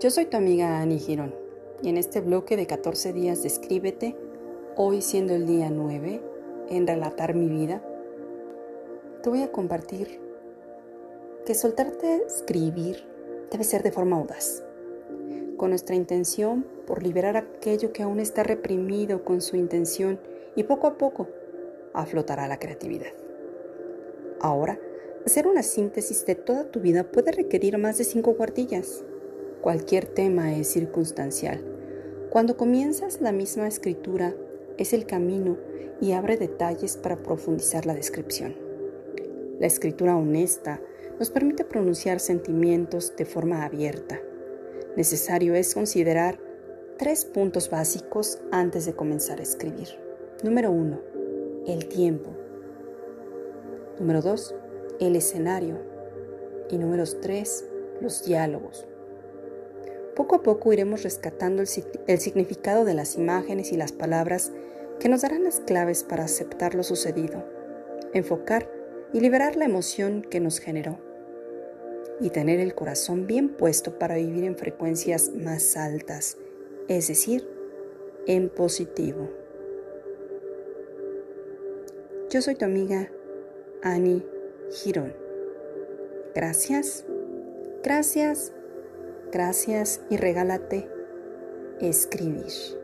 Yo soy tu amiga Annie Girón y en este bloque de 14 días de Escríbete, hoy siendo el día 9, en Relatar mi vida, te voy a compartir que soltarte escribir debe ser de forma audaz, con nuestra intención por liberar aquello que aún está reprimido con su intención y poco a poco aflotará la creatividad. Ahora, hacer una síntesis de toda tu vida puede requerir más de cinco cuartillas Cualquier tema es circunstancial. Cuando comienzas la misma escritura, es el camino y abre detalles para profundizar la descripción. La escritura honesta nos permite pronunciar sentimientos de forma abierta. Necesario es considerar tres puntos básicos antes de comenzar a escribir. Número uno, el tiempo. Número dos, el escenario. Y número tres, los diálogos. Poco a poco iremos rescatando el, significado de las imágenes y las palabras que nos darán las claves para aceptar lo sucedido, enfocar y liberar la emoción que nos generó y tener el corazón bien puesto para vivir en frecuencias más altas, es decir, en positivo. Yo soy tu amiga Annie Girón. Gracias, gracias Gracias y regálate escribir.